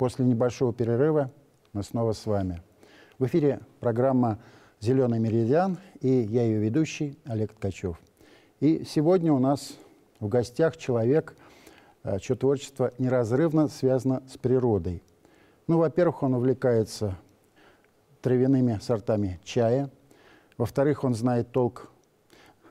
После небольшого перерыва мы снова с вами. В эфире программа «Зеленый меридиан» и я ее ведущий Олег Ткачев. И сегодня у нас в гостях человек, э, чье творчество неразрывно связано с природой. Ну, во-первых, он увлекается травяными сортами чая. Во-вторых, он знает толк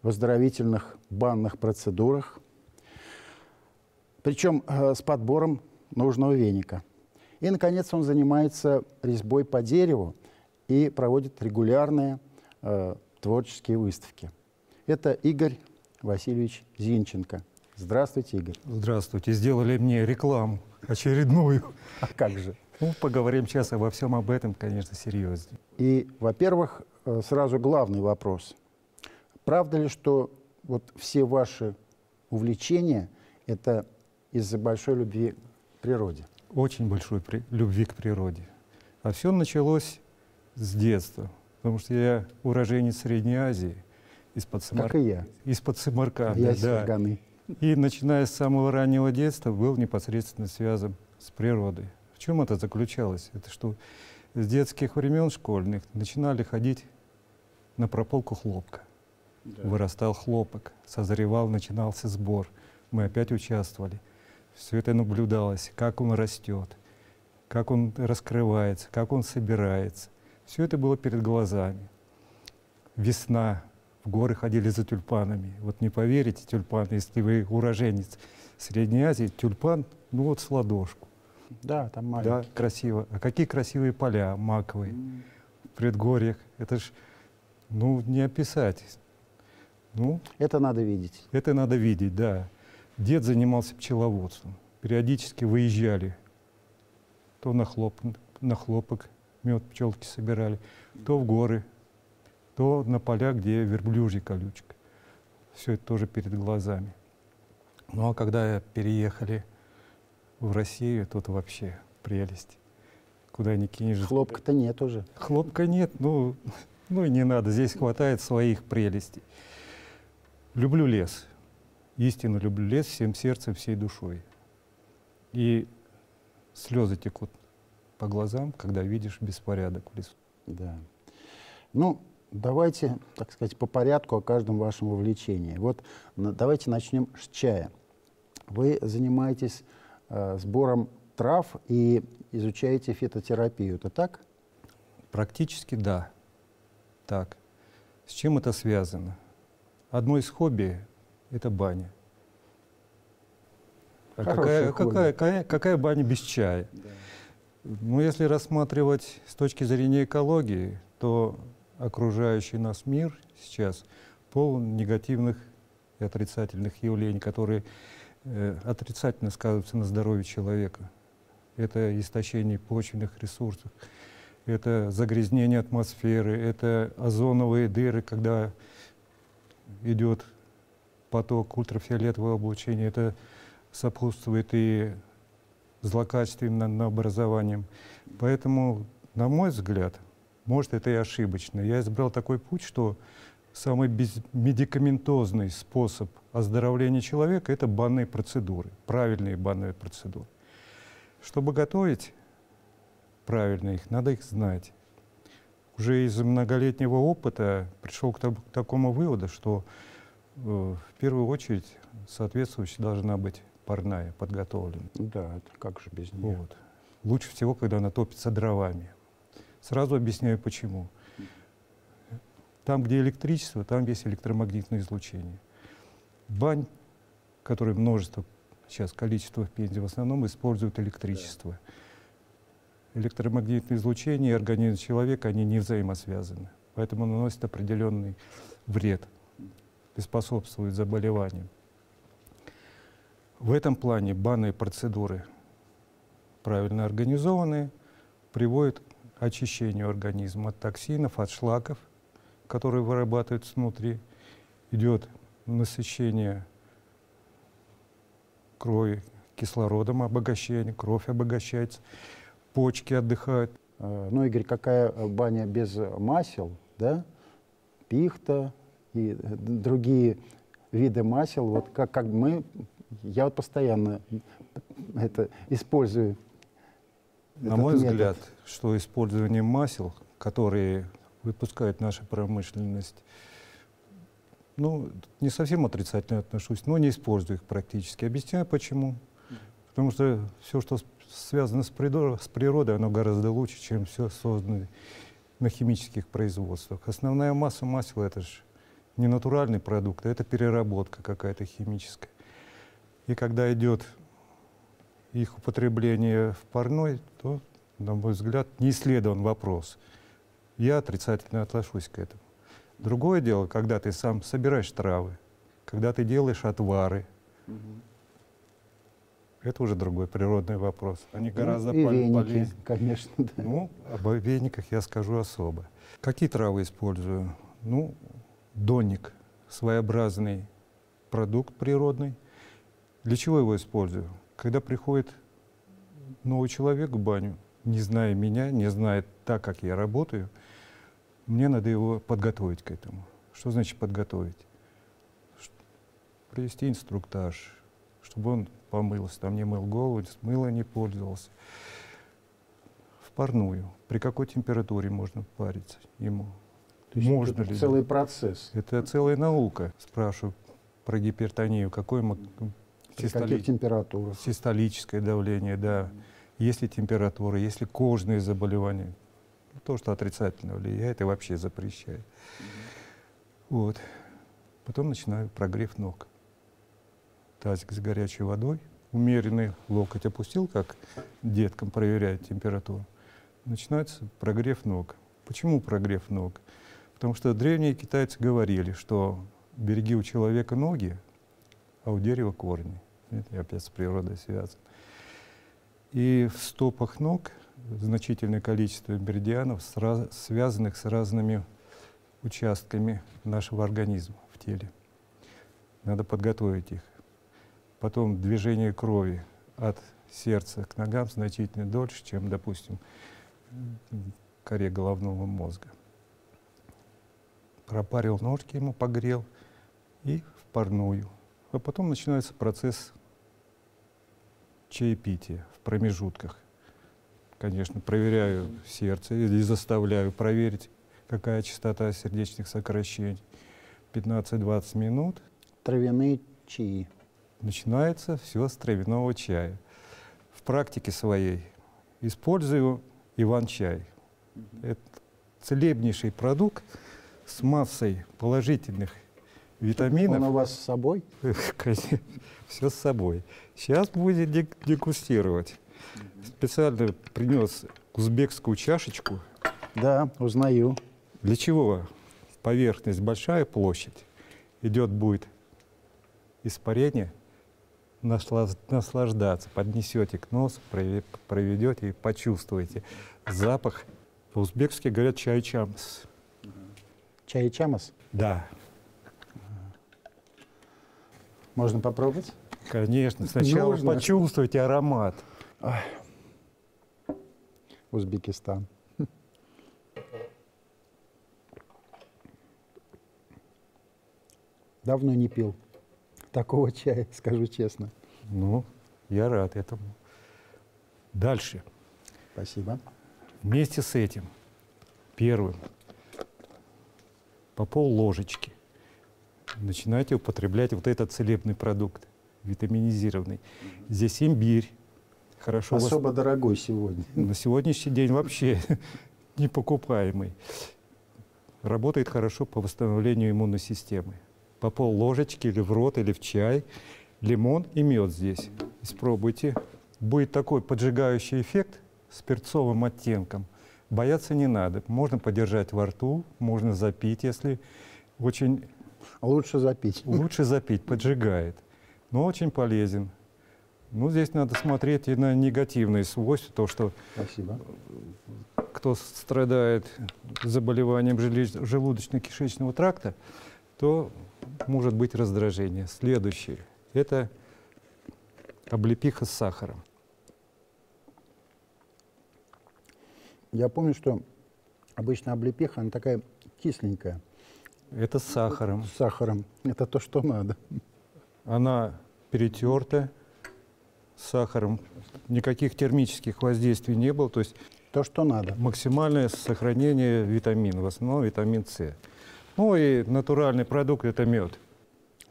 в оздоровительных банных процедурах. Причем э, с подбором нужного веника. И, наконец, он занимается резьбой по дереву и проводит регулярные э, творческие выставки. Это Игорь Васильевич Зинченко. Здравствуйте, Игорь. Здравствуйте. Сделали мне рекламу очередную. А как же? Ну, поговорим сейчас обо всем об этом, конечно, серьезно. И, во-первых, э, сразу главный вопрос. Правда ли, что вот все ваши увлечения – это из-за большой любви к природе? Очень большой при... любви к природе. А все началось с детства, потому что я уроженец Средней Азии, из-под Самар... Как и я. Из-под Самарканда. Я да. И начиная с самого раннего детства был непосредственно связан с природой. В чем это заключалось? Это что с детских времен школьных начинали ходить на прополку хлопка. Да. Вырастал хлопок, созревал, начинался сбор. Мы опять участвовали. Все это наблюдалось, как он растет, как он раскрывается, как он собирается. Все это было перед глазами. Весна, в горы ходили за тюльпанами. Вот не поверите, тюльпан, если вы уроженец Средней Азии, тюльпан, ну вот с ладошку. Да, там маленький. Да, красиво. А какие красивые поля маковые mm. в предгорьях. Это ж, ну, не описать. Ну, это надо видеть. Это надо видеть, да. Дед занимался пчеловодством. Периодически выезжали. То на, хлоп, на хлопок мед пчелки собирали, то в горы, то на поля, где верблюжья колючка. Все это тоже перед глазами. Ну а когда переехали в Россию, тут вообще прелесть. Куда ни кинешь. Хлопка-то нет уже. Хлопка нет, ну, ну и не надо. Здесь хватает своих прелестей. Люблю лес истинно люблю лес всем сердцем, всей душой. И слезы текут по глазам, когда видишь беспорядок в лесу. Да. Ну, давайте, так сказать, по порядку о каждом вашем увлечении. Вот давайте начнем с чая. Вы занимаетесь э, сбором трав и изучаете фитотерапию, это так? Практически да. Так. С чем это связано? Одно из хобби это баня. А какая, какая, какая, какая баня без чая? Да. Ну, если рассматривать с точки зрения экологии, то окружающий нас мир сейчас полон негативных и отрицательных явлений, которые э, отрицательно сказываются на здоровье человека. Это истощение почвенных ресурсов, это загрязнение атмосферы, это озоновые дыры, когда идет поток ультрафиолетового облучения. Это сопутствует и злокачественным образованием. Поэтому, на мой взгляд, может, это и ошибочно. Я избрал такой путь, что самый медикаментозный способ оздоровления человека – это банные процедуры, правильные банные процедуры. Чтобы готовить правильно их, надо их знать. Уже из многолетнего опыта пришел к, такому выводу, что в первую очередь соответствующая должна быть парная, подготовлена. Да, это как же без нее. Вот. Лучше всего, когда она топится дровами. Сразу объясняю, почему. Там, где электричество, там есть электромагнитное излучение. Бань, которые множество, сейчас количество в Пензе, в основном используют электричество. Да. Электромагнитное излучение и организм человека, они не взаимосвязаны. Поэтому наносят определенный вред и способствует заболеваниям. В этом плане банные процедуры, правильно организованные, приводят к очищению организма от токсинов, от шлаков, которые вырабатываются внутри. Идет насыщение крови кислородом, обогащение, кровь обогащается, почки отдыхают. Э, ну, Игорь, какая баня без масел, да? Пихта, и другие виды масел, вот как, как мы, я вот постоянно это использую На мой метод? взгляд, что использование масел, которые выпускает наша промышленность, ну, не совсем отрицательно отношусь, но не использую их практически. Объясняю почему. Потому что все, что связано с природой, оно гораздо лучше, чем все создано на химических производствах. Основная масса масел это же не натуральный продукт, а это переработка какая-то химическая. И когда идет их употребление в парной, то, на мой взгляд, не исследован вопрос. Я отрицательно отношусь к этому. Другое дело, когда ты сам собираешь травы, когда ты делаешь отвары, это уже другой природный вопрос. Они Ну, гораздо и пол- веники, полезнее. конечно, да. Ну, об вениках я скажу особо. Какие травы использую? Ну, донник, своеобразный продукт природный. Для чего его использую? Когда приходит новый человек в баню, не зная меня, не зная так, как я работаю, мне надо его подготовить к этому. Что значит подготовить? Провести инструктаж, чтобы он помылся, там не мыл голову, с мылом не пользовался в парную. При какой температуре можно париться ему? То есть Можно это ли? целый процесс. Это целая наука. Спрашиваю про гипертонию. Какое мо- При систоли- каких температурах? систолическое давление, да. Есть ли температура, есть ли кожные заболевания. Ну, То, что отрицательно влияет и вообще запрещает. Вот. Потом начинаю прогрев ног. Тазик с горячей водой. Умеренный локоть опустил, как деткам проверяют температуру. Начинается прогрев ног. Почему прогрев ног? Потому что древние китайцы говорили, что береги у человека ноги, а у дерева корни. Это опять с природой связано. И в стопах ног значительное количество меридианов, связанных с разными участками нашего организма в теле. Надо подготовить их. Потом движение крови от сердца к ногам значительно дольше, чем, допустим, коре головного мозга. Пропарил ножки ему, погрел и в парную. А потом начинается процесс чаепития в промежутках. Конечно, проверяю сердце или заставляю проверить, какая частота сердечных сокращений. 15-20 минут Травяные чаи. начинается все с травяного чая. В практике своей использую иван-чай. Это целебнейший продукт с массой положительных витаминов. Он у вас с собой? Все с собой. Сейчас будет дегустировать. Специально принес узбекскую чашечку. Да, узнаю. Для чего? Поверхность большая, площадь. Идет будет испарение, наслаж- наслаждаться. Поднесете к носу, прове- проведете и почувствуете запах. По-узбекски говорят чай чамс. Чай и чамас. Да, Можно попробовать? конечно. Сначала Нужно. почувствуйте аромат. Узбекистан. Давно не пил такого чая, скажу честно. Ну, я рад этому. Дальше. Спасибо. Вместе с этим, первым, по пол ложечки начинайте употреблять вот этот целебный продукт, витаминизированный. Здесь имбирь. Хорошо Особо дорогой сегодня. на сегодняшний день вообще непокупаемый. Работает хорошо по восстановлению иммунной системы. По пол ложечки или в рот, или в чай. Лимон и мед здесь. Испробуйте. Будет такой поджигающий эффект с перцовым оттенком. Бояться не надо. Можно подержать во рту, можно запить, если очень Лучше запить. лучше запить, поджигает. Но очень полезен. Ну, здесь надо смотреть и на негативные свойства, то, что Спасибо. кто страдает заболеванием желудочно-кишечного тракта, то может быть раздражение. Следующее – это облепиха с сахаром. Я помню, что обычно облепиха, она такая кисленькая, Это с сахаром. с сахаром. Это то, что надо. Она перетерта с сахаром. Никаких термических воздействий не было. То есть То, что надо. максимальное сохранение витамина, в основном витамин С. Ну и натуральный продукт – это мед.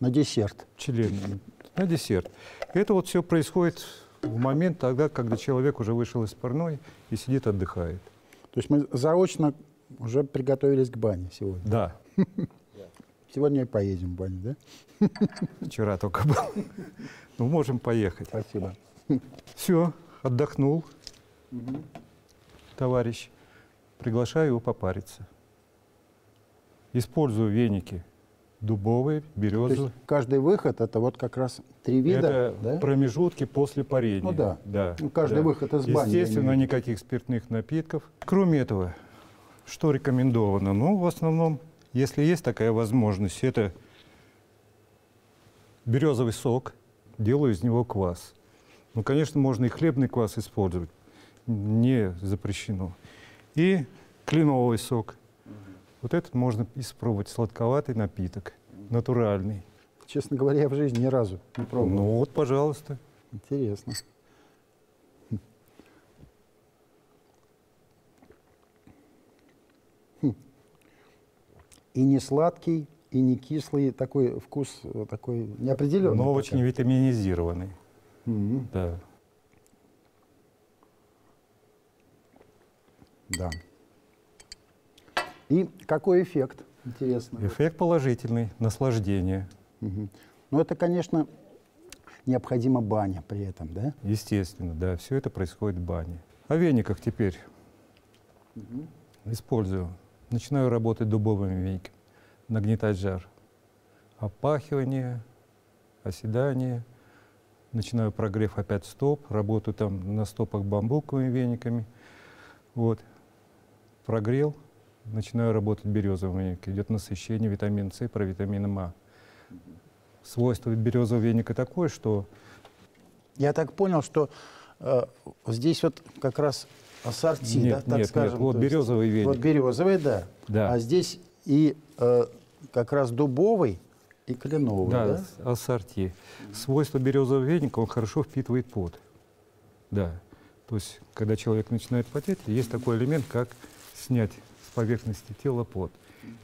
На десерт. член на десерт. Это вот все происходит в момент тогда, когда человек уже вышел из парной и сидит отдыхает. То есть мы заочно уже приготовились к бане сегодня. Да, Сегодня и поедем в баню, да? вчера только был. Ну, можем поехать. Спасибо. Все, отдохнул, товарищ. Приглашаю его попариться. Использую веники дубовые, То березовые. есть каждый выход это вот как раз три вида, Это да? промежутки после парения. Ну да. да Ну, каждый да. выход из бани, Естественно, виду. никаких спиртных напитков. Кроме этого, что рекомендовано? Ну, в основном, если есть такая возможность, это березовый сок, делаю из него квас. Ну, конечно, можно и хлебный квас использовать, не запрещено. И кленовый сок. Вот этот можно испробовать, сладковатый напиток, натуральный. Честно говоря, я в жизни ни разу не пробовал. Ну вот, пожалуйста. Интересно. Хм. И не сладкий, и не кислый, такой вкус такой неопределенный. Но пока. очень витаминизированный. Мгм. Да. Да. И какой эффект? Интересно. Эффект положительный, наслаждение, Мгм. Ну, это, конечно, необходима баня при этом, да? естественно, да, все это происходит в бане. О вениках теперь использую. Начинаю работать дубовыми вениками, нагнетать жар. Опахивание, оседание. Начинаю прогрев опять стоп, работаю там на стопах бамбуковыми вениками. Вот, прогрел, начинаю работать березовым веником. Идет насыщение витамина С, провитамином А. Свойство березового веника такое, что Я так понял, что э, здесь вот как раз ассорти, Нет, да, так нет, скажем. нет, вот березовый веник. Вот березовый, да. Да. А здесь и э, как раз дубовый и кленовый, да? Да, ассорти. Свойство березового веника, он хорошо впитывает пот. Да. То есть, когда человек начинает потеть, есть такой элемент, как снять поверхности тела пот.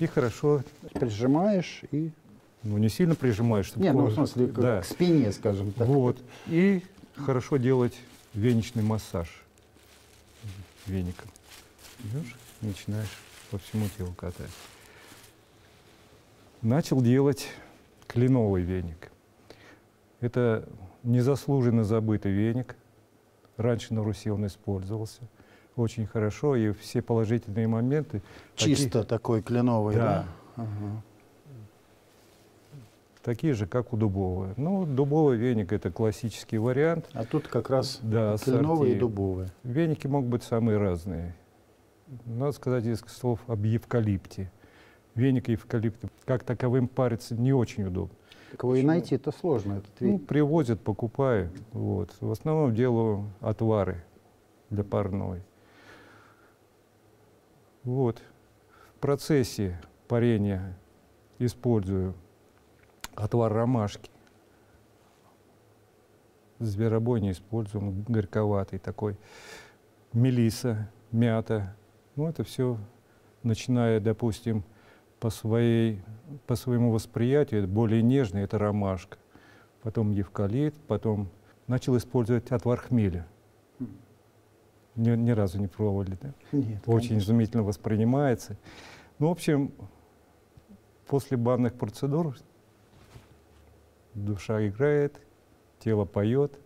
И хорошо, Прижимаешь и... ну не сильно прижимаешь, чтобы Не, ну в смысле, к, да. к спине, скажем так. Вот. И хорошо делать веничный массаж веником. Берешь, и начинаешь по всему телу катать. Начал делать кленовый веник. Это незаслуженно забытый веник. Раньше на Руси он использовался очень хорошо, и все положительные моменты. такие- Чисто такой кленовый, да? Да. Ага. Такие же, как у дубового. Ну, дубовый веник – это классический вариант. А тут как раз Да, кленовый и дубовый. Веники могут быть самые разные. Надо сказать несколько слов об евкалипте. Веник евкалипта как таковым париться не очень удобно. Так его и найти это сложно, этот Ну, привозят, покупают. Вот. В основном делаю отвары для парной. Вот. В процессе парения использую отвар ромашки. Зверобой не используем, горьковатый такой. Мелиса, мята. Ну, это все, начиная, допустим, по, своей, по своему восприятию, более нежный, это ромашка. Потом евкалипт, потом начал использовать отвар хмеля. Ни, ни разу не пробовали, да? Нет, Очень конечно. изумительно воспринимается. Ну, в общем, после банных процедур душа играет, тело поет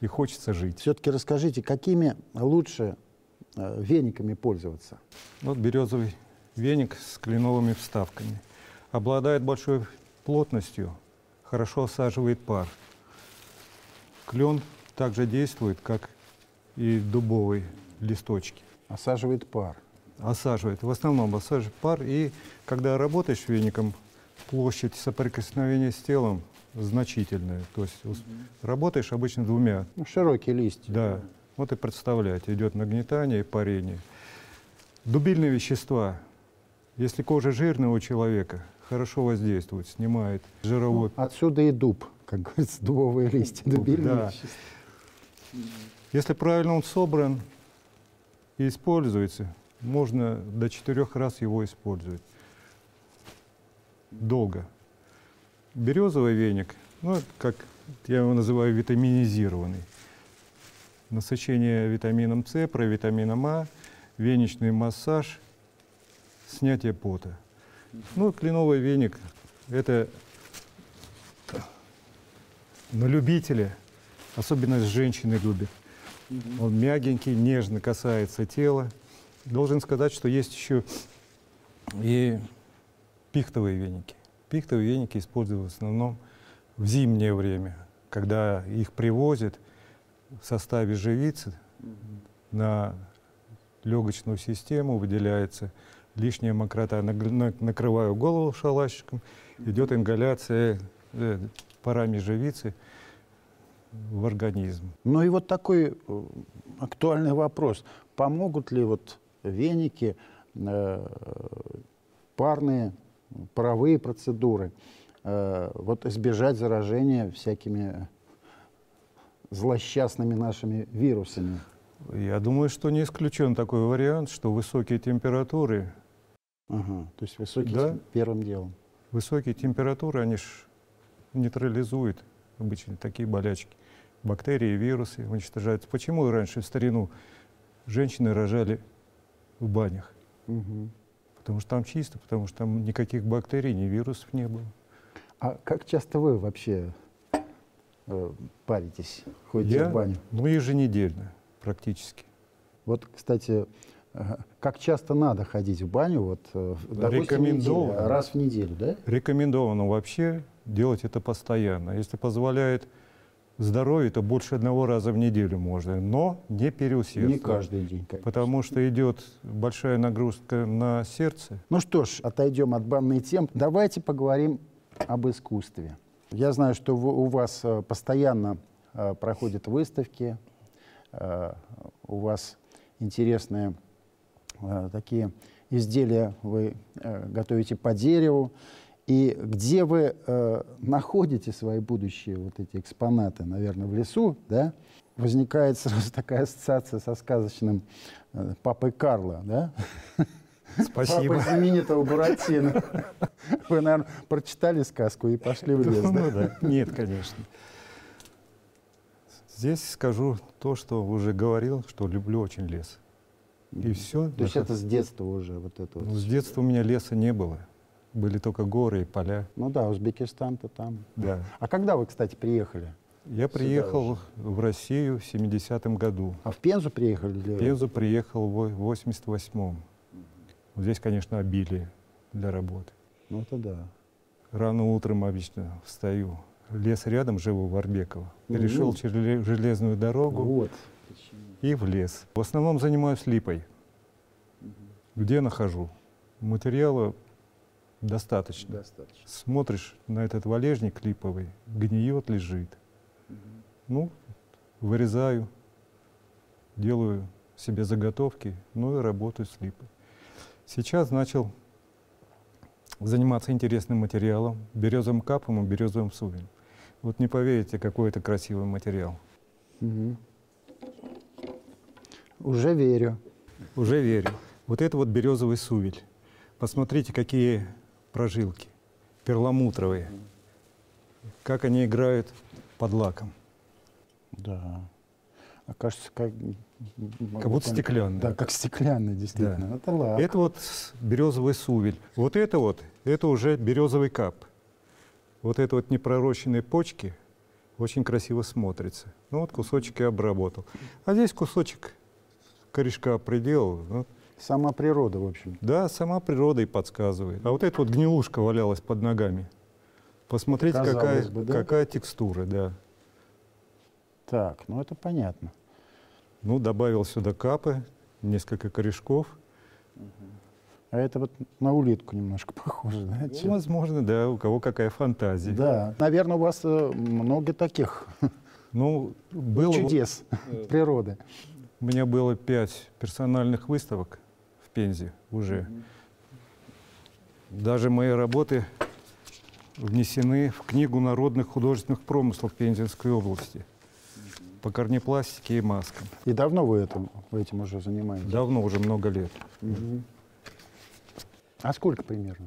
и хочется жить. Все-таки расскажите, какими лучше э, вениками пользоваться? Вот березовый веник с кленовыми вставками. Обладает большой плотностью, хорошо осаживает пар. Клен также действует, как и дубовые листочки. Осаживает пар. Осаживает, в основном осаживает пар. И когда работаешь веником, площадь соприкосновения с телом значительная. То есть ус- работаешь обычно двумя Ну, широкие листья. да, вот и представляете, идет нагнетание и парение. Дубильные вещества, если кожа жирная у человека, хорошо воздействует, снимает жировой. Отсюда и дуб, как говорится, дубовые листья, дубильные да. вещества. Если правильно он собран и используется, можно до четырех раз его использовать. Долго. Березовый веник, ну, как я его называю витаминизированный. Насыщение витамином С, провитамином А, веничный массаж, снятие пота. Ну, кленовый веник – это на любителя, особенно женщины любят. Он мягенький, нежно касается тела. Должен сказать, что есть еще и пихтовые веники. Пихтовые веники используют в основном в зимнее время, когда их привозят в составе живицы на легочную систему, выделяется лишняя мокрота. Накрываю голову шалашиком, идет ингаляция э, парами живицы в организм. Ну и вот такой э, актуальный вопрос. Помогут ли вот веники, э, парные, паровые процедуры, э, вот избежать заражения всякими злосчастными нашими вирусами? Я думаю, что не исключен такой вариант, что высокие температуры... Ага, то есть высокие да, первым делом. Высокие температуры, они ж нейтрализуют обычно такие болячки. Бактерии, вирусы уничтожаются. Почему раньше в старину женщины рожали в банях? Угу. Потому что там чисто, потому что там никаких бактерий, ни вирусов не было. А как часто вы вообще э, паритесь, ходите Я? в баню? Ну, еженедельно практически. Вот, кстати, как часто надо ходить в баню? Вот, э, Рекомендовано. Неделю, раз в неделю, да? Рекомендовано вообще делать это постоянно. Если позволяет здоровье, то больше одного раза в неделю можно, но не переусердствовать. Не каждый день, конечно. Потому что идет большая нагрузка на сердце. Ну что ж, отойдем от банной тем. Давайте поговорим об искусстве. Я знаю, что у вас э, постоянно э, проходят выставки, э, у вас интересные такие изделия вы готовите по дереву. И где вы э, находите свои будущие вот эти экспонаты, наверное, в лесу, да, возникает сразу такая ассоциация со сказочным э, папой Карла, да? Спасибо. Папой знаменитого Буратино. Вы, наверное, прочитали сказку и пошли в лес, да? Ну, да. Нет, конечно. Здесь скажу то, что уже говорил, что люблю очень лес. И все. То есть это с детства уже вот это вот? Ну, с детства у меня леса не было были только горы и поля. Ну да, Узбекистан-то там. Да. А когда вы, кстати, приехали? Я приехал уже? в Россию в 70-м году. А в Пензу приехали? В Пензу приехал в 88-м. Здесь, конечно, обилие для работы. Ну это да. Рано утром обычно встаю. Лес рядом, живу в Арбеково. Перешел ну, через железную дорогу вот. и в лес. В основном занимаюсь липой. Где нахожу? Материала достаточно. достаточно. Смотришь на этот валежник липовый, гниет, лежит. Угу. Ну, вырезаю, делаю себе заготовки, ну и работаю с липой. Сейчас начал заниматься интересным материалом, березовым капом и березовым сувелем. Вот не поверите, какой это красивый материал. Угу. Уже верю. Уже верю. Вот это вот березовый сувель. Посмотрите, какие прожилки, перламутровые. Как они играют под лаком. Да. А кажется, как... Как будто стеклянный. Да, как стеклянный, действительно. Да. Это лак. Это вот березовый сувель. Вот это вот, это уже березовый кап. Вот это вот непророщенные почки очень красиво смотрится. Ну вот кусочек я обработал. А здесь кусочек корешка приделал. Вот Сама природа, в общем. Да, сама природа и подсказывает. А вот эта вот гнилушка валялась под ногами. Посмотрите, какая, бы, да? какая текстура, да. Так, ну это понятно. Ну, добавил сюда капы, несколько корешков. А это вот на улитку немножко похоже, да? Ну, возможно, да, у кого какая фантазия. Да, наверное, у вас э, много таких ну, было, чудес природы. У меня было пять персональных выставок Пензе уже. Даже мои работы внесены в книгу народных художественных промыслов Пензенской области. по корнепластике и маскам. И давно вы этим, вы этим уже занимаетесь? Давно, уже много лет. Мгм. А сколько примерно?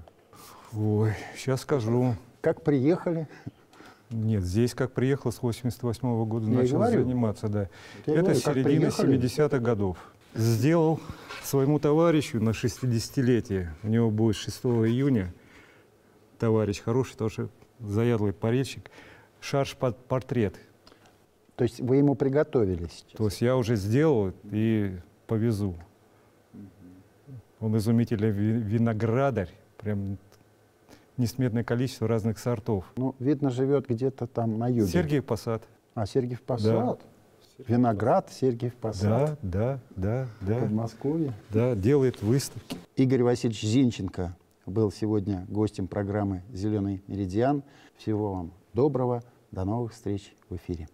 Ой, сейчас скажу. Как приехали? Нет, здесь как приехал с 88 года, Я начал говорю. заниматься, да. Я Это говорю, середина приехали? 70-х годов. Сделал своему товарищу на 60-летие, у него будет 6 июня, товарищ хороший, тоже заядлый парильщик, шарж под портрет. То есть вы ему приготовились? То есть я уже сделал и повезу. Он изумительный ви- виноградарь, прям несметное количество разных сортов. Ну, видно, живет где-то там на юге. Сергиев Посад. А, Сергиев Посад? Виноград, Сергиев Посад. Да, да, да, да, Подмосковье. да, делает выставки. Игорь Васильевич Зинченко был сегодня гостем программы «Зеленый меридиан». Всего вам доброго. До новых встреч в эфире.